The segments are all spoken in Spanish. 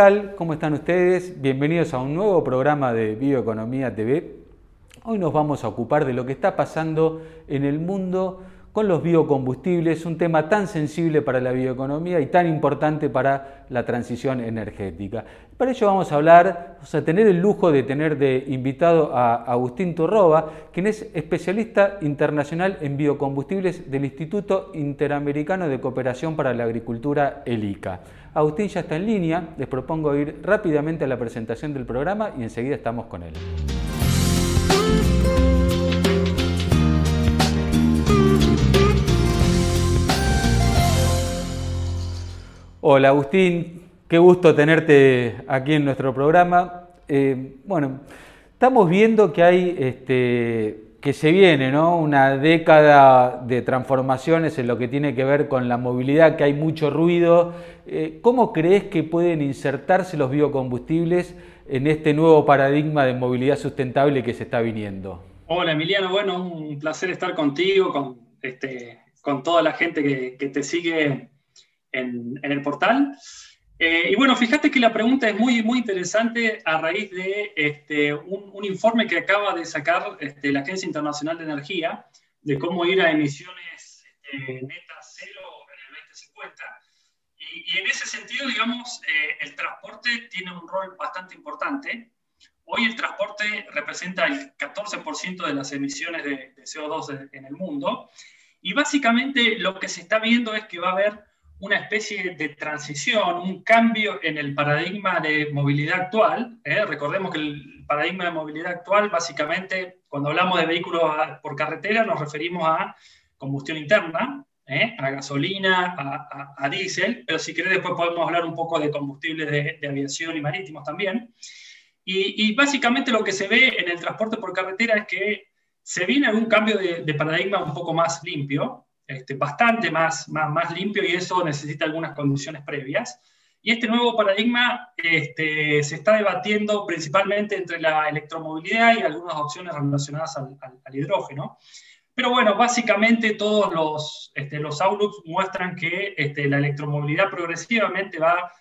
tal? ¿Cómo están ustedes? Bienvenidos a un nuevo programa de Bioeconomía TV. Hoy nos vamos a ocupar de lo que está pasando en el mundo con los biocombustibles, un tema tan sensible para la bioeconomía y tan importante para la transición energética. Para ello vamos a hablar, vamos a tener el lujo de tener de invitado a Agustín Turroba, quien es especialista internacional en biocombustibles del Instituto Interamericano de Cooperación para la Agricultura, el ICA. Agustín ya está en línea, les propongo ir rápidamente a la presentación del programa y enseguida estamos con él. Hola Agustín, qué gusto tenerte aquí en nuestro programa. Eh, bueno, estamos viendo que hay, este, que se viene, ¿no? Una década de transformaciones en lo que tiene que ver con la movilidad, que hay mucho ruido. Eh, ¿Cómo crees que pueden insertarse los biocombustibles en este nuevo paradigma de movilidad sustentable que se está viniendo? Hola Emiliano, bueno, un placer estar contigo, con, este, con toda la gente que, que te sigue en, el portal. Eh, y bueno, fíjate que la pregunta es muy, muy interesante a raíz de este, un, informe que acaba de sacar este, la Agencia Internacional de Energía de cómo ir a emisiones este, netas cero en el 2050. Y, en ese sentido, digamos, eh, el transporte tiene un rol bastante importante. Hoy el transporte representa el 14% de las emisiones de, de CO2 en el mundo. Y básicamente lo que se está viendo es que va a haber una especie de transición, un cambio en el paradigma de movilidad actual. ¿eh? Recordemos que el paradigma de movilidad actual, básicamente, cuando hablamos de vehículos por carretera, nos referimos a combustión interna, ¿eh? a gasolina, a, a, diésel, pero si querés después podemos hablar un poco de combustibles de, aviación y marítimos también. Y, básicamente lo que se ve en el transporte por carretera es que se viene algún cambio de paradigma un poco más limpio, este, bastante más, más, más, limpio y eso necesita algunas condiciones previas. Y este nuevo paradigma este, se está debatiendo principalmente entre la electromovilidad y algunas opciones relacionadas al, hidrógeno. Pero bueno, básicamente todos los, este, los outlooks muestran que este, la electromovilidad progresivamente va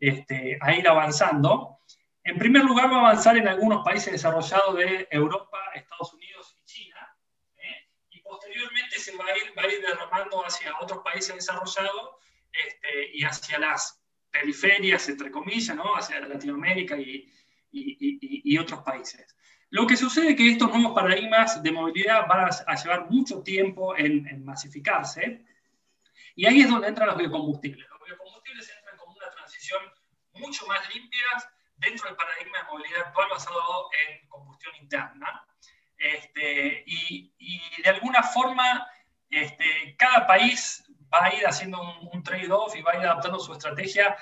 este, a ir avanzando. En primer lugar, va a avanzar en algunos países desarrollados de Europa, Estados Unidos posteriormente se va a ir, va a ir derramando hacia otros países desarrollados este, y hacia las periferias, entre comillas, ¿no? hacia Latinoamérica y, y, y, otros países. Lo que sucede es que estos nuevos paradigmas de movilidad van a, llevar mucho tiempo en, en, masificarse, y ahí es donde entran los biocombustibles. Los biocombustibles entran como una transición mucho más limpia dentro del paradigma de movilidad actual basado en combustión interna. Este, y, de alguna forma este, cada país va a ir haciendo un, trade-off y va a ir adaptando su estrategia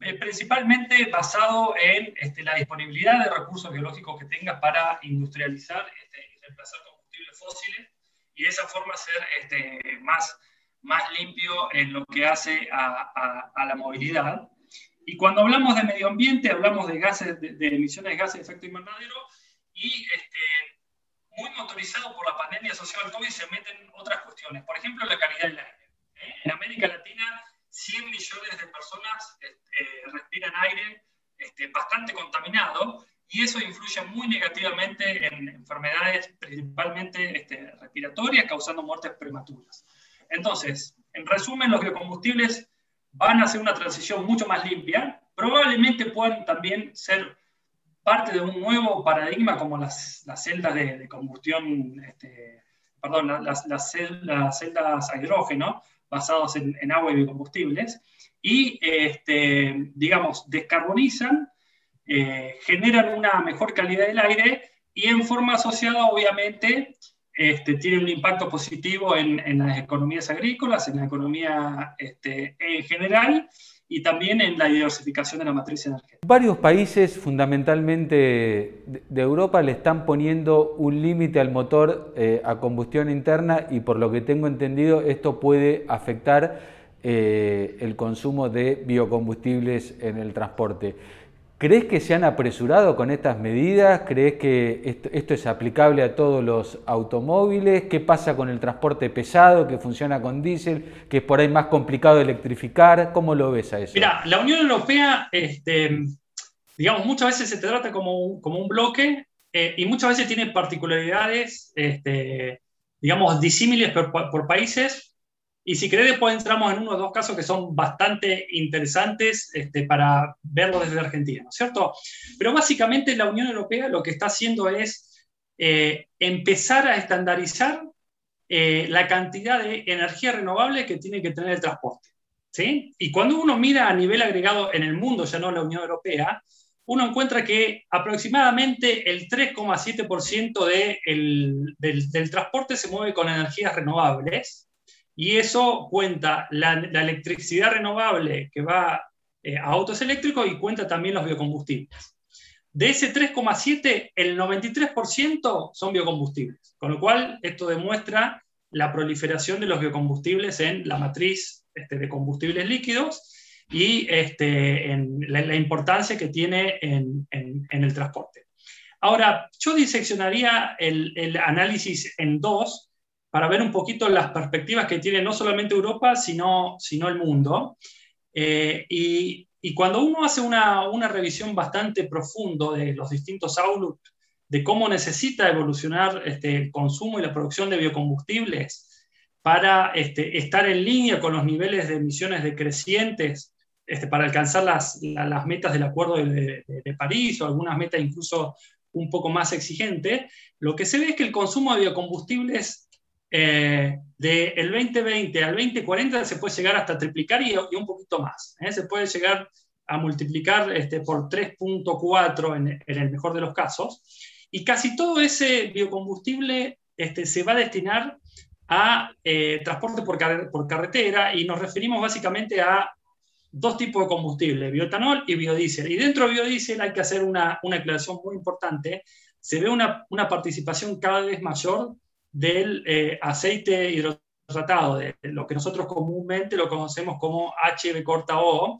eh, principalmente basado en este, la disponibilidad de recursos biológicos que tenga para industrializar y reemplazar combustibles fósiles y de esa forma ser más, más limpio en lo que hace a, la movilidad. Y cuando hablamos de medio ambiente, hablamos de gases, de, emisiones de gases de efecto invernadero y este, muy motorizado por la pandemia social COVID, se meten otras cuestiones. Por ejemplo, la calidad del aire. ¿eh? En América Latina, 100 millones de personas este, respiran aire este, bastante contaminado y eso influye muy negativamente en enfermedades principalmente este, respiratorias, causando muertes prematuras. Entonces, en resumen, los biocombustibles van a hacer una transición mucho más limpia, probablemente puedan también ser parte de un nuevo paradigma como las, celdas de, combustión, este, perdón, las, celdas a hidrógeno basadas en, agua y biocombustibles, y, este, digamos, descarbonizan, eh, generan una mejor calidad del aire y en forma asociada, obviamente, este, tiene un impacto positivo en, en, las economías agrícolas, en la economía este, en general y también en la diversificación de la matriz energética. Varios países, fundamentalmente de Europa, le están poniendo un límite al motor eh, a combustión interna y por lo que tengo entendido esto puede afectar eh, el consumo de biocombustibles en el transporte. ¿Crees que se han apresurado con estas medidas? ¿Crees que esto, es aplicable a todos los automóviles? ¿Qué pasa con el transporte pesado que funciona con diésel, que es por ahí más complicado electrificar? ¿Cómo lo ves a eso? Mira, la Unión Europea, este, digamos, muchas veces se trata como como un bloque eh, y muchas veces tiene particularidades, este, digamos, disímiles por países y si querés, después entramos en uno o dos casos que son bastante interesantes este, para verlo desde Argentina, ¿no es cierto? Pero básicamente la Unión Europea lo que está haciendo es eh, empezar a estandarizar eh, la cantidad de energía renovable que tiene que tener el transporte. ¿sí? Y cuando uno mira a nivel agregado en el mundo, ya no la Unión Europea, uno encuentra que aproximadamente el 3,7% de del, del transporte se mueve con energías renovables y eso cuenta la, electricidad renovable que va eh, a autos eléctricos y cuenta también los biocombustibles. De ese 3,7, el 93% son biocombustibles, con lo cual esto demuestra la proliferación de los biocombustibles en la matriz este, de combustibles líquidos y este, en la, importancia que tiene en, el transporte. Ahora, yo diseccionaría el, el análisis en dos, para ver un poquito las perspectivas que tiene no solamente Europa, sino, sino el mundo. Eh, y, y, cuando uno hace una, una revisión bastante profundo de los distintos outlooks, de cómo necesita evolucionar este, el consumo y la producción de biocombustibles para este, estar en línea con los niveles de emisiones decrecientes, este, para alcanzar las, las, metas del Acuerdo de, de, París o algunas metas incluso un poco más exigentes, lo que se ve es que el consumo de biocombustibles eh, del 2020 al 2040 se puede llegar hasta triplicar y, un poquito más. ¿eh? Se puede llegar a multiplicar este, por 3.4 en, el mejor de los casos. Y casi todo ese biocombustible este, se va a destinar a eh, transporte por, por, carretera y nos referimos básicamente a dos tipos de combustible, bioetanol y biodiesel. Y dentro de biodiesel hay que hacer una, una aclaración muy importante. Se ve una, una participación cada vez mayor del eh, aceite hidrotratado, de, lo que nosotros comúnmente lo conocemos como HB corta O,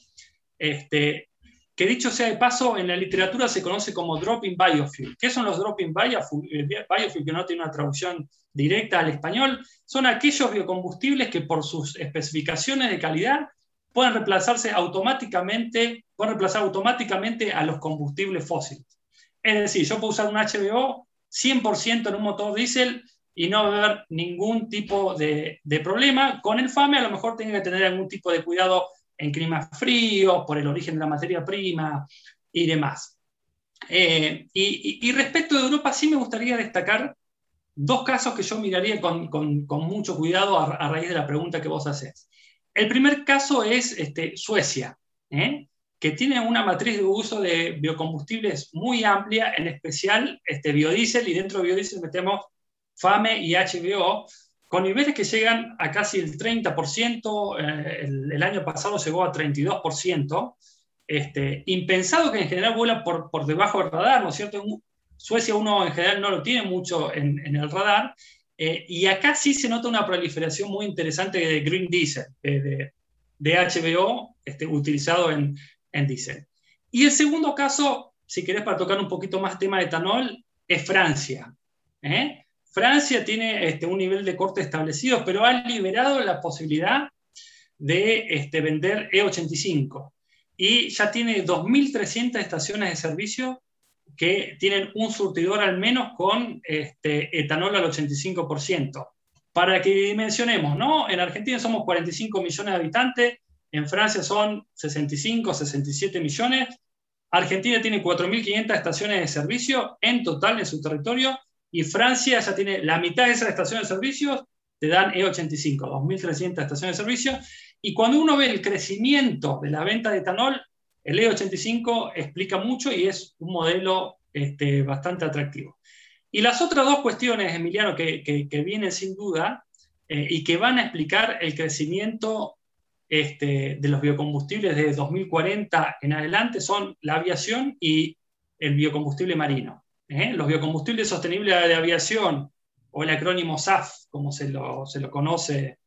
este, que dicho sea de paso, en la literatura se conoce como drop-in biofuel. ¿Qué son los drop-in biofuel? Biofuel, que no tiene una traducción directa al español, son aquellos biocombustibles que por sus especificaciones de calidad pueden reemplazarse automáticamente, pueden reemplazar automáticamente a los combustibles fósiles. Es decir, yo puedo usar un HBO 100% en un motor diésel y no va a haber ningún tipo de, problema. Con el FAME a lo mejor tiene que tener algún tipo de cuidado en climas fríos, por el origen de la materia prima y demás. Eh, y, respecto de Europa, sí me gustaría destacar dos casos que yo miraría con, mucho cuidado a, raíz de la pregunta que vos haces. El primer caso es este, Suecia, ¿eh? que tiene una matriz de uso de biocombustibles muy amplia, en especial este, biodiesel, y dentro de biodiesel metemos FAME y HBO, con niveles que llegan a casi el 30%, eh, el, año pasado llegó a 32%, este, impensado que en general vuela por, por debajo del radar, ¿no es cierto? Suecia uno en general no lo tiene mucho en, el radar, eh, y acá sí se nota una proliferación muy interesante de Green Diesel, de, de, HBO este, utilizado en, en diésel. Y el segundo caso, si querés para tocar un poquito más tema de etanol, es Francia. ¿eh? Francia tiene este, un nivel de corte establecido, pero ha liberado la posibilidad de este, vender E85 y ya tiene 2.300 estaciones de servicio que tienen un surtidor al menos con este, etanol al 85%. Para que dimensionemos, ¿no? En Argentina somos 45 millones de habitantes, en Francia son 65, 67 millones. Argentina tiene 4.500 estaciones de servicio en total en su territorio y Francia ya tiene la mitad de esas estaciones de servicios, te dan E85, 2.300 estaciones de servicio, y cuando uno ve el crecimiento de la venta de etanol, el E85 explica mucho y es un modelo este, bastante atractivo. Y las otras dos cuestiones, Emiliano, que, vienen sin duda eh, y que van a explicar el crecimiento este, de los biocombustibles de 2040 en adelante son la aviación y el biocombustible marino. ¿Eh? los biocombustibles sostenibles de aviación, o el acrónimo SAF, como se lo, se lo conoce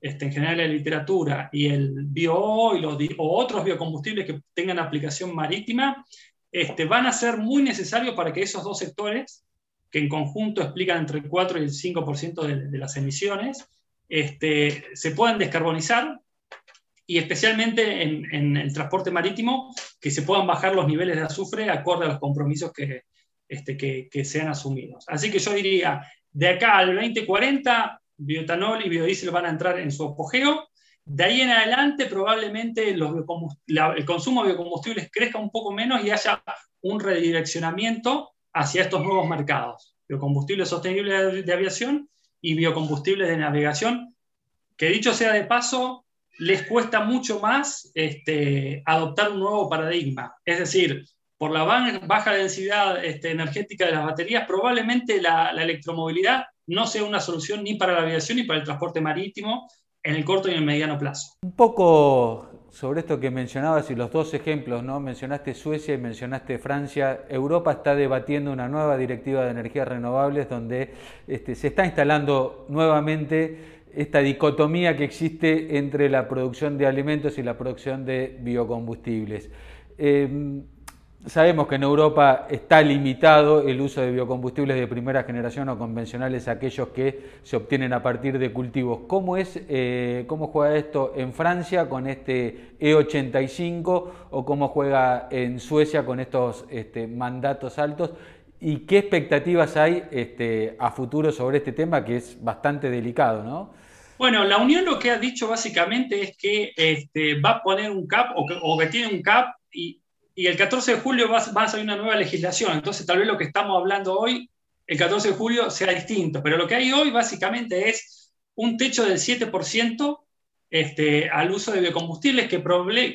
este, en general en la literatura, y el bio o otros biocombustibles que tengan aplicación marítima, este, van a ser muy necesarios para que esos dos sectores, que en conjunto explican entre el 4 y el 5% de, de, las emisiones, este, se puedan descarbonizar y especialmente en, el transporte marítimo, que se puedan bajar los niveles de azufre acorde a los compromisos que, este, que, sean asumidos. Así que yo diría, de acá al 2040, bioetanol y biodiesel van a entrar en su apogeo. De ahí en adelante, probablemente el consumo de biocombustibles crezca un poco menos y haya un redireccionamiento hacia estos nuevos mercados. Biocombustibles sostenibles de aviación y biocombustibles de navegación, que dicho sea de paso, les cuesta mucho más este, adoptar un nuevo paradigma. Es decir, por la baja densidad este, energética de las baterías, probablemente la, electromovilidad no sea una solución ni para la aviación ni para el transporte marítimo en el corto y en el mediano plazo. Un poco sobre esto que mencionabas y los dos ejemplos, ¿no? Mencionaste Suecia y mencionaste Francia. Europa está debatiendo una nueva directiva de energías renovables donde este, se está instalando nuevamente esta dicotomía que existe entre la producción de alimentos y la producción de biocombustibles. Em, sabemos que en Europa está limitado el uso de biocombustibles de primera generación o convencionales, aquellos que se obtienen a partir de cultivos. ¿Cómo, es, eh, cómo juega esto en Francia con este E85 o cómo juega en Suecia con estos este, mandatos altos? ¿Y qué expectativas hay este, a futuro sobre este tema que es bastante delicado? ¿no? Bueno, la Unión lo que ha dicho básicamente es que este, va a poner un CAP o que, tiene un CAP y, el 14 de julio va, a salir una nueva legislación. Entonces, tal vez lo que estamos hablando hoy, el 14 de julio, sea distinto. Pero lo que hay hoy básicamente es un techo del 7% este, al uso de biocombustibles que,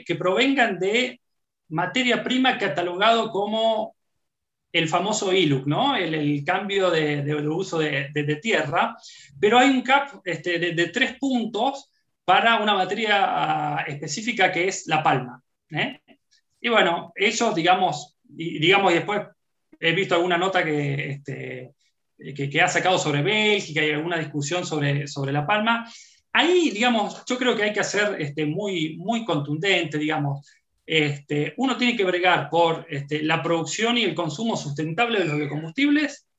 que provengan de materia prima catalogado como el famoso ILUC, ¿no? el, cambio de, uso de, tierra, pero hay un cap este, de, tres puntos para una materia ah, específica que es la palma. ¿eh? Y bueno, ellos, digamos, y, digamos, y después he visto alguna nota que, este, que, ha sacado sobre Bélgica, hay alguna discusión sobre, sobre la palma. Ahí, digamos, yo creo que hay que ser este, muy, muy contundente, digamos. Este, uno tiene que bregar por este, la producción y el consumo sustentable de los biocombustibles,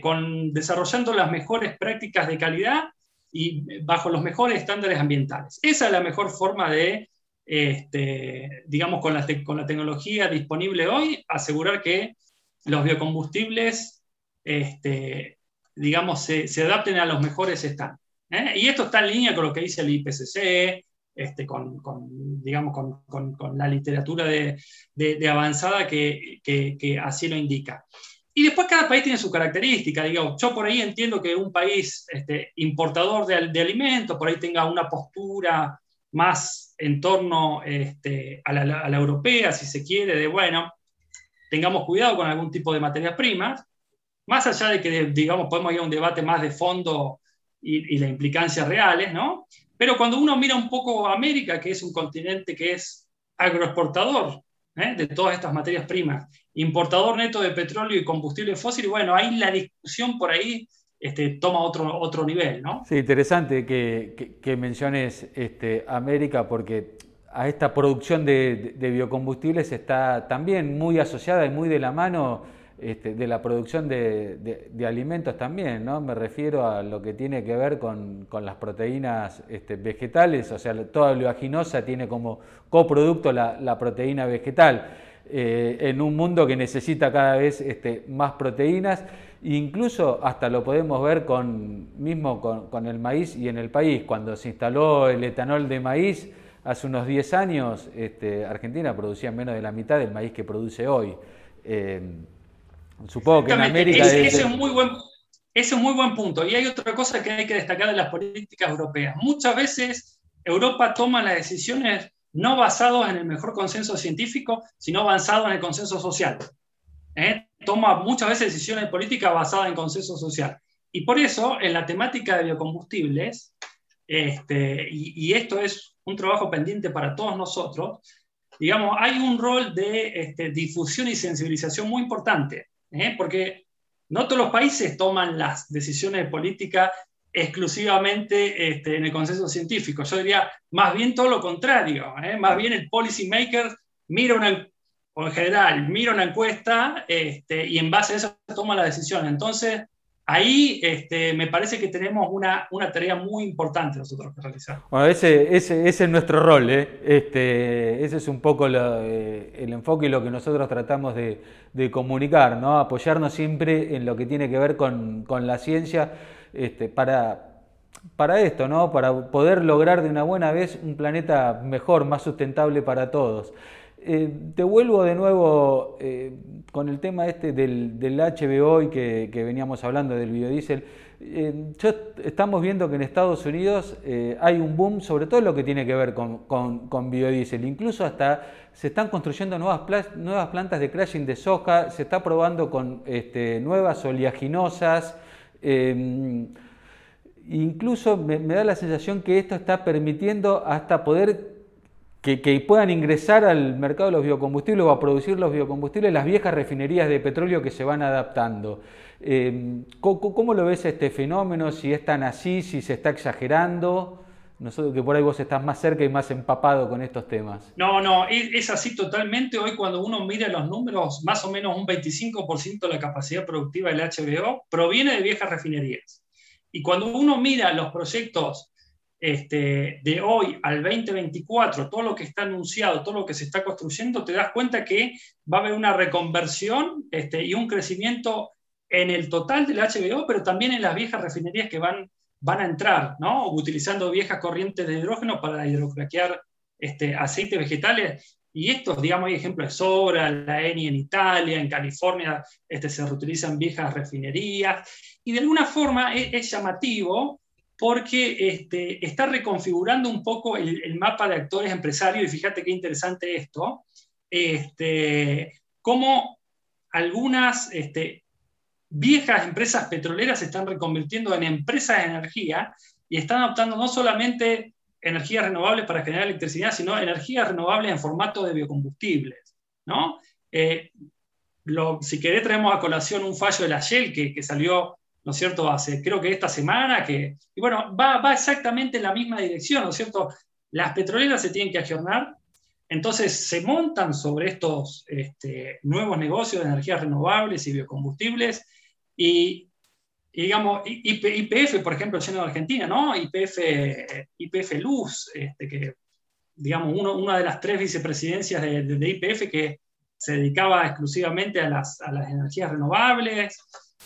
con, desarrollando las mejores prácticas de calidad y bajo los mejores estándares ambientales. Esa es la mejor forma de, digamos, con la, tecnología disponible hoy, asegurar que los biocombustibles, digamos, se, adapten a los mejores estándares. ¿eh? Y esto está en línea con lo que dice el IPCC, este, con, digamos, con, la literatura de, avanzada que, así lo indica. Y después cada país tiene su característica. Digo, yo por ahí entiendo que un país este, importador de, alimentos, por ahí tenga una postura más en torno este, a, la, europea, si se quiere, de bueno, tengamos cuidado con algún tipo de materias primas, más allá de que, digamos, podemos ir a un debate más de fondo y, y las implicancias reales, ¿no? Pero cuando uno mira un poco América, que es un continente que es agroexportador ¿eh? de todas estas materias primas, importador neto de petróleo y combustible fósil, bueno, ahí la discusión por ahí este, toma otro, otro nivel, ¿no? Sí, interesante que, menciones este, América porque a esta producción de, biocombustibles está también muy asociada y muy de la mano este, de la producción de, alimentos también, ¿no? Me refiero a lo que tiene que ver con, las proteínas vegetales, o sea, toda oleaginosa tiene como coproducto la, proteína vegetal. Eh, en un mundo que necesita cada vez más proteínas, incluso hasta lo podemos ver con, mismo con, el maíz y en el país, cuando se instaló el etanol de maíz, hace unos 10 años, Argentina producía menos de la mitad del maíz que produce hoy. Eh, Supongo que en América... ese, es un muy buen, es un muy buen punto. Y hay otra cosa que hay que destacar de las políticas europeas. Muchas veces Europa toma las decisiones no basadas en el mejor consenso científico, sino basadas en el consenso social. ¿eh? Toma muchas veces decisiones políticas basadas en consenso social. Y por eso, en la temática de biocombustibles, este, y, esto es un trabajo pendiente para todos nosotros, digamos, hay un rol de este, difusión y sensibilización muy importante. ¿eh? porque no todos los países toman las decisiones de política exclusivamente este, en el consenso científico. Yo diría más bien todo lo contrario. ¿eh? Más bien el policy maker mira una, en general mira una encuesta este, y en base a eso toma la decisión. Entonces, ahí este, me parece que tenemos una, una, tarea muy importante nosotros que realizar. Bueno, ese, ese, es nuestro rol, ¿eh? este, ese es un poco eh, el enfoque y lo que nosotros tratamos de, de, comunicar, ¿no? apoyarnos siempre en lo que tiene que ver con, con la ciencia para, para esto, ¿no? para poder lograr de una buena vez un planeta mejor, más sustentable para todos. Eh, te vuelvo de nuevo eh, con el tema este del, del y que, veníamos hablando del biodiesel. Eh, estamos viendo que en Estados Unidos hay un boom, sobre todo lo que tiene que ver con, biodiesel. Incluso hasta se están construyendo nuevas, plantas de crashing de soja, se está probando con este, nuevas oleaginosas. incluso me, me da la sensación que esto está permitiendo hasta poder que, puedan ingresar al mercado de los biocombustibles o a producir los biocombustibles las viejas refinerías de petróleo que se van adaptando. Eh, ¿cómo, lo ves este fenómeno? Si es tan así, si se está exagerando. Nosotros que por ahí vos estás más cerca y más empapado con estos temas. No, no, es, así totalmente. Hoy cuando uno mira los números, más o menos un 25% de la capacidad productiva del HBO proviene de viejas refinerías. Y cuando uno mira los proyectos este, de hoy al 2024, todo lo que está anunciado, todo lo que se está construyendo, te das cuenta que va a haber una reconversión este, y un crecimiento en el total del HBO, pero también en las viejas refinerías que van, van a entrar, ¿no? utilizando viejas corrientes de hidrógeno para hidrocraquear este, aceites vegetales. Y estos, digamos, hay ejemplos de Sobra, la ENI en Italia, en California, este, se reutilizan viejas refinerías. Y de alguna forma es, es llamativo porque este, está reconfigurando un poco el, mapa de actores empresarios, y fíjate qué interesante esto, este, cómo algunas este, viejas empresas petroleras se están reconvirtiendo en empresas de energía y están adoptando no solamente energías renovables para generar electricidad, sino energías renovables en formato de biocombustibles. ¿no? Eh, si querés, traemos a colación un fallo de la Shell que, que salió ¿no es cierto? Hace, creo que esta semana, que, y bueno, va, va exactamente en la misma dirección, ¿no es cierto? Las petroleras se tienen que ajornar, entonces se montan sobre estos este, nuevos negocios de energías renovables y biocombustibles y, digamos, IPF, por ejemplo, siendo de Argentina, ¿no? IPF, IPF Luz, este, que, digamos, uno, una de las tres vicepresidencias de, de, IPF que se dedicaba exclusivamente a las, a las energías renovables,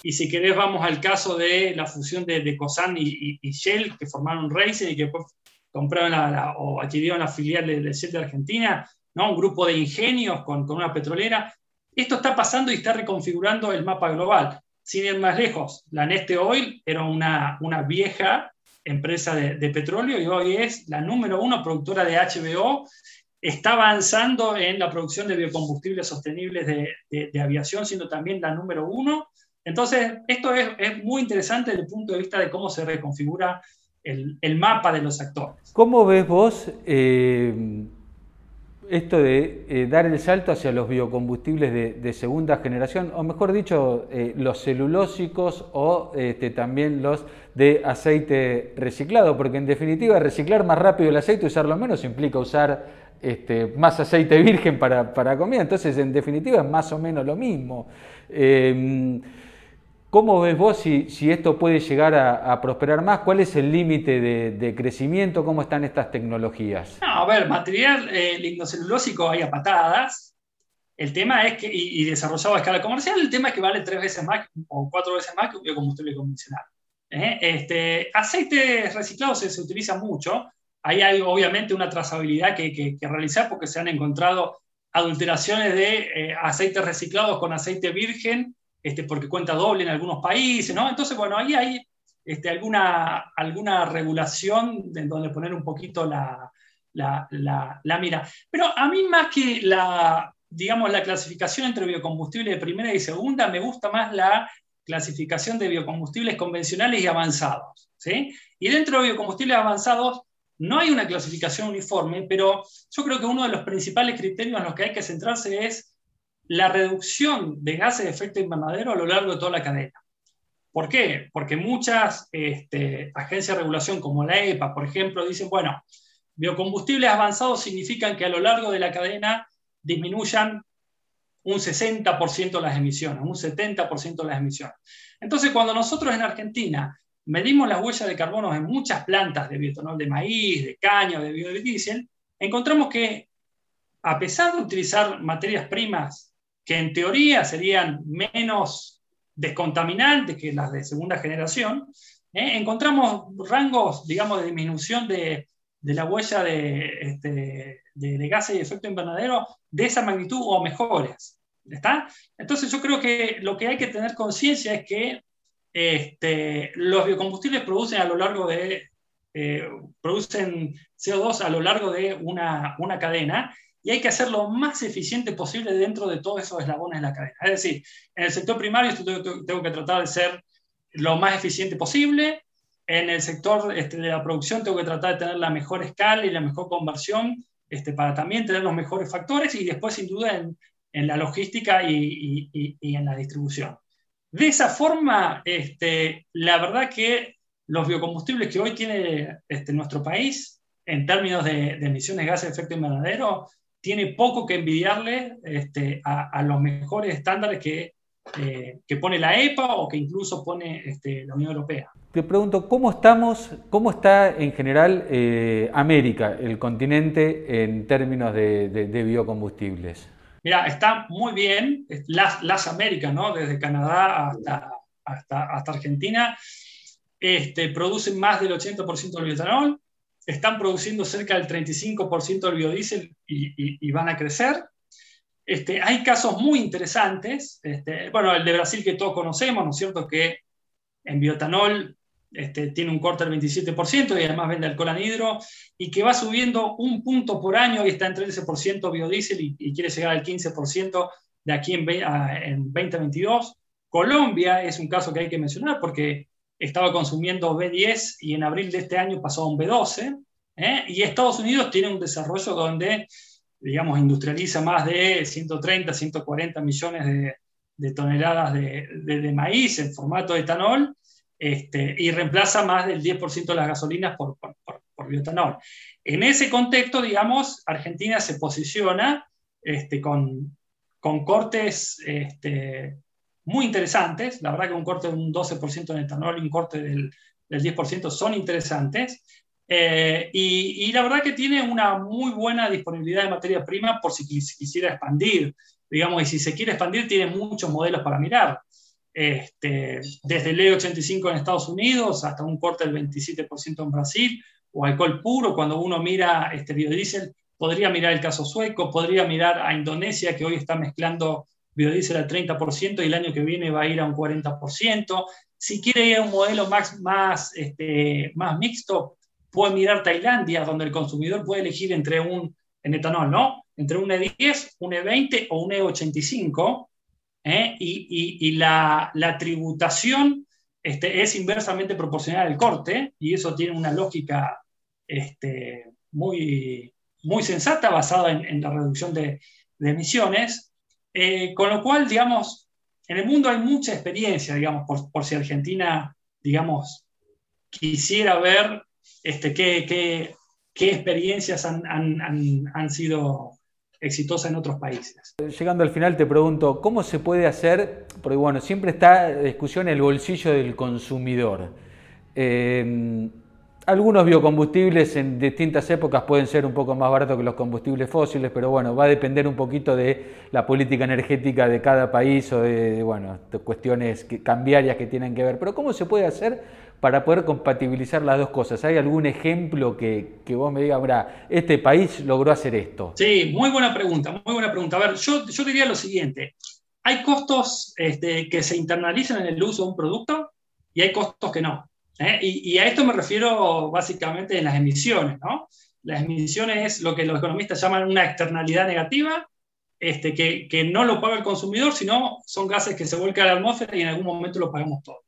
y si querés, vamos al caso de la fusión de, de Cosan y, Shell, que formaron Racing y que después compraron o adquirieron la filial de, Shell de Argentina, ¿no? un grupo de ingenios con, con, una petrolera. Esto está pasando y está reconfigurando el mapa global. Sin ir más lejos, la Neste Oil era una, una vieja empresa de, de, petróleo y hoy es la número uno productora de HBO. Está avanzando en la producción de biocombustibles sostenibles de, de aviación, siendo también la número uno. Entonces, esto es, muy interesante desde el punto de vista de cómo se reconfigura el, mapa de los actores. ¿Cómo ves vos eh, esto de eh, dar el salto hacia los biocombustibles de, segunda generación, o mejor dicho, eh, los celulósicos o este, también los de aceite reciclado? Porque en definitiva, reciclar más rápido el aceite, usarlo menos, implica usar este, más aceite virgen para, para comida. Entonces, en definitiva, es más o menos lo mismo. ¿Cómo ves vos si, si esto puede llegar a, prosperar más? ¿Cuál es el límite de, crecimiento? ¿Cómo están estas tecnologías? a ver, material eh, lignocelulósico hay a patadas. El tema es que, y, desarrollado a escala comercial, el tema es que vale tres veces más o cuatro veces más que un biocombustible convencional. ¿eh? Este, aceites reciclados se, se, utiliza mucho. Ahí hay obviamente una trazabilidad que, que, realizar porque se han encontrado adulteraciones de eh, aceites reciclados con aceite virgen este, porque cuenta doble en algunos países, ¿no? Entonces, bueno, ahí hay este, alguna, alguna regulación en donde poner un poquito la, la, la, mira. Pero a mí más que la, digamos, la clasificación entre biocombustibles de primera y segunda, me gusta más la clasificación de biocombustibles convencionales y avanzados. ¿sí? Y dentro de biocombustibles avanzados no hay una clasificación uniforme, pero yo creo que uno de los principales criterios en los que hay que centrarse es la reducción de gases de efecto invernadero a lo largo de toda la cadena. ¿Por qué? Porque muchas este, agencias de regulación, como la EPA, por ejemplo, dicen, bueno, biocombustibles avanzados significan que a lo largo de la cadena disminuyan un 60% de las emisiones, un 70% de las emisiones. Entonces, cuando nosotros en Argentina medimos las huellas de carbono en muchas plantas de bioetanol de maíz, de caña, de biodiesel, encontramos que a pesar de utilizar materias primas que en teoría serían menos descontaminantes que las de segunda generación, ¿eh? encontramos rangos, digamos, de disminución de, la huella de, este, de, gases de efecto invernadero de esa magnitud o mejores. ¿Está? Entonces yo creo que lo que hay que tener conciencia es que este, los biocombustibles producen a lo largo de, eh, producen CO2 a lo largo de una, una cadena y hay que hacer lo más eficiente posible dentro de todos esos eslabones de la cadena. Es decir, en el sector primario tengo, que tratar de ser lo más eficiente posible, en el sector este, de la producción tengo que tratar de tener la mejor escala y la mejor conversión este, para también tener los mejores factores y después sin duda en, en la logística y, y, y, en la distribución. De esa forma, este, la verdad que los biocombustibles que hoy tiene este, nuestro país en términos de, de, emisiones de gases de efecto invernadero tiene poco que envidiarle este, a, a, los mejores estándares que, eh, que, pone la EPA o que incluso pone este, la Unión Europea. Te pregunto, ¿cómo estamos, cómo está en general eh, América, el continente, en términos de, de, de biocombustibles? Mira, está muy bien, las, las Américas, ¿no? Desde Canadá hasta, hasta, hasta Argentina, este, producen más del 80% del bioetanol, están produciendo cerca del 35% del biodiesel y, van a crecer. Este, hay casos muy interesantes, este, bueno, el de Brasil que todos conocemos, ¿no es cierto? Que en bioetanol este, tiene un corte del 27% y además vende alcohol anhidro y que va subiendo un punto por año y está en 13% biodiesel y, quiere llegar al 15% de aquí en 2022. Colombia es un caso que hay que mencionar porque estaba consumiendo B10 y en abril de este año pasó a un B12. ¿eh? Y Estados Unidos tiene un desarrollo donde, digamos, industrializa más de 130, 140 millones de, toneladas de, maíz en formato de etanol este, y reemplaza más del 10% de las gasolinas por, por, bioetanol. En ese contexto, digamos, Argentina se posiciona este, con, con cortes este, muy interesantes. La verdad que un corte de un 12% en etanol y un corte del, del 10% son interesantes. Eh, y, y, la verdad que tiene una muy buena disponibilidad de materia prima por si quisiera expandir. Digamos, y si se quiere expandir, tiene muchos modelos para mirar. Este, desde el E85 en Estados Unidos hasta un corte del 27% en Brasil, o alcohol puro, cuando uno mira este biodiesel, podría mirar el caso sueco, podría mirar a Indonesia, que hoy está mezclando biodiesel al 30% y el año que viene va a ir a un 40%. Si quiere ir a un modelo más, más, este, más mixto, puede mirar Tailandia, donde el consumidor puede elegir entre un, etanol, ¿no? Entre un E10, un E20 o un E85, ¿eh? y, y, la, la, tributación este, es inversamente proporcional al corte, y eso tiene una lógica este, muy, muy sensata basada en, la reducción de emisiones. Eh, con lo cual, digamos, en el mundo hay mucha experiencia, digamos, por, si Argentina, digamos, quisiera ver este, qué, experiencias han, sido exitosas en otros países. Llegando al final te pregunto, ¿cómo se puede hacer? Porque bueno, siempre está discusión el bolsillo del consumidor. Eh, algunos biocombustibles en distintas épocas pueden ser un poco más baratos que los combustibles fósiles, pero bueno, va a depender un poquito de la política energética de cada país o de, bueno, de cuestiones cambiarias que tienen que ver. Pero ¿cómo se puede hacer para poder compatibilizar las dos cosas? ¿Hay algún ejemplo que, que vos me digas, mira, este país logró hacer esto? Sí, muy buena pregunta, muy buena pregunta. A ver, yo, yo diría lo siguiente. Hay costos este, que se internalizan en el uso de un producto y hay costos que no. ¿Eh? Y, a esto me refiero básicamente en las emisiones, ¿no? Las emisiones es lo que los economistas llaman una externalidad negativa, este, que, que, no lo paga el consumidor, sino son gases que se vuelcan a la atmósfera y en algún momento lo pagamos todos.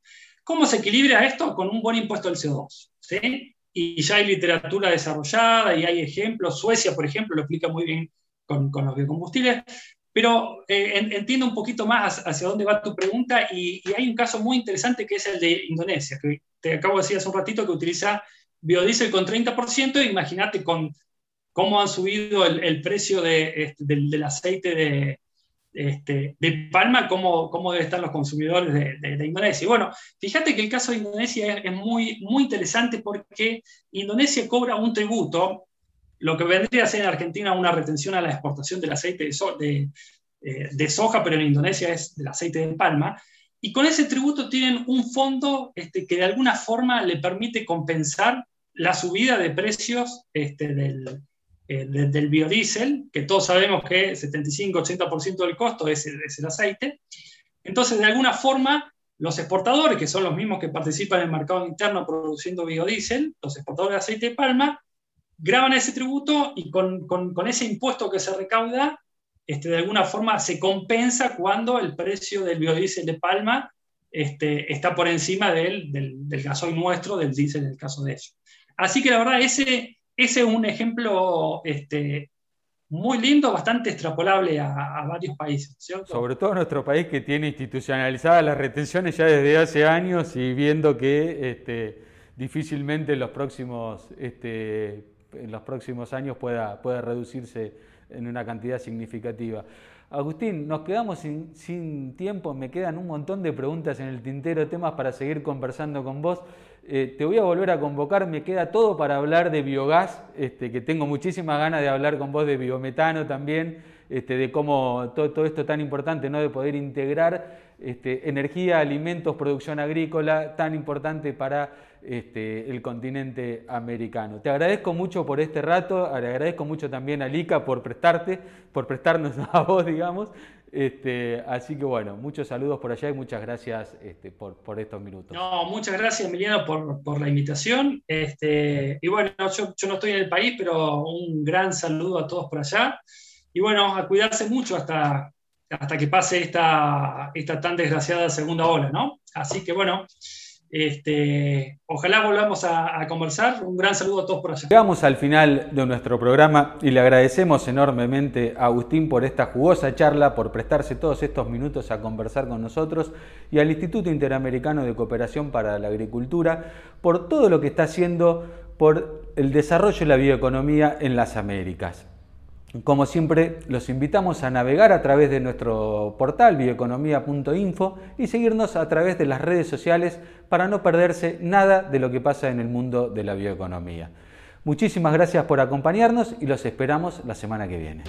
¿Cómo se equilibra esto? Con un buen impuesto del CO2. ¿sí? Y ya hay literatura desarrollada y hay ejemplos. Suecia, por ejemplo, lo explica muy bien con, con los biocombustibles. Pero eh, entiendo un poquito más hacia dónde va tu pregunta y, hay un caso muy interesante que es el de Indonesia, que te acabo de decir hace un ratito que utiliza biodiesel con 30%, imagínate con cómo han subido el, precio este, del, aceite de, este, de palma, cómo, cómo deben estar los consumidores de, Indonesia. bueno, fíjate que el caso de Indonesia es, muy, muy interesante porque Indonesia cobra un tributo, lo que vendría a ser en Argentina una retención a la exportación del aceite de, eh, de, soja, pero en Indonesia es del aceite de palma. Y con ese tributo tienen un fondo este, que de alguna forma le permite compensar la subida de precios este, del, eh, del biodiesel, que todos sabemos que 75-80% del costo es, es, el aceite. Entonces, de alguna forma, los exportadores, que son los mismos que participan en el mercado interno produciendo biodiesel, los exportadores de aceite de palma, graban ese tributo y con, con, ese impuesto que se recauda, este, de alguna forma se compensa cuando el precio del biodiesel de palma este, está por encima del, del, del gasoil nuestro, del diésel en el caso de ellos. Así que la verdad, ese, ese es un ejemplo este, muy lindo, bastante extrapolable a, varios países. Sobre todo nuestro país que tiene institucionalizadas las retenciones ya desde hace años y viendo que este, difícilmente en los próximos, este, en los próximos años pueda, pueda reducirse en una cantidad significativa. Agustín, nos quedamos sin, tiempo, me quedan un montón de preguntas en el tintero, temas para seguir conversando con vos. Eh, te voy a volver a convocar, me queda todo para hablar de biogás, este, que tengo muchísimas ganas de hablar con vos de biometano también, este, de cómo todo, todo, esto tan importante, ¿no? de poder integrar este, energía, alimentos, producción agrícola, tan importante para este, el continente americano. Te agradezco mucho por este rato, agradezco mucho también a Lika por prestarte, por prestarnos a vos, digamos. Este, así que bueno, muchos saludos por allá y muchas gracias este, por, por, estos minutos. No, muchas gracias Emiliano por, por la invitación. Este, y bueno, yo, yo, no estoy en el país, pero un gran saludo a todos por allá. Y bueno, a cuidarse mucho hasta, hasta que pase esta, esta tan desgraciada segunda ola, ¿no? Así que bueno, este, ojalá volvamos a, conversar. Un gran saludo a todos por allá. Llegamos al final de nuestro programa y le agradecemos enormemente a Agustín por esta jugosa charla, por prestarse todos estos minutos a conversar con nosotros y al Instituto Interamericano de Cooperación para la Agricultura por todo lo que está haciendo por el desarrollo de la bioeconomía en las Américas. Como siempre, los invitamos a navegar a través de nuestro portal bioeconomía.info y seguirnos a través de las redes sociales para no perderse nada de lo que pasa en el mundo de la bioeconomía. Muchísimas gracias por acompañarnos y los esperamos la semana que viene.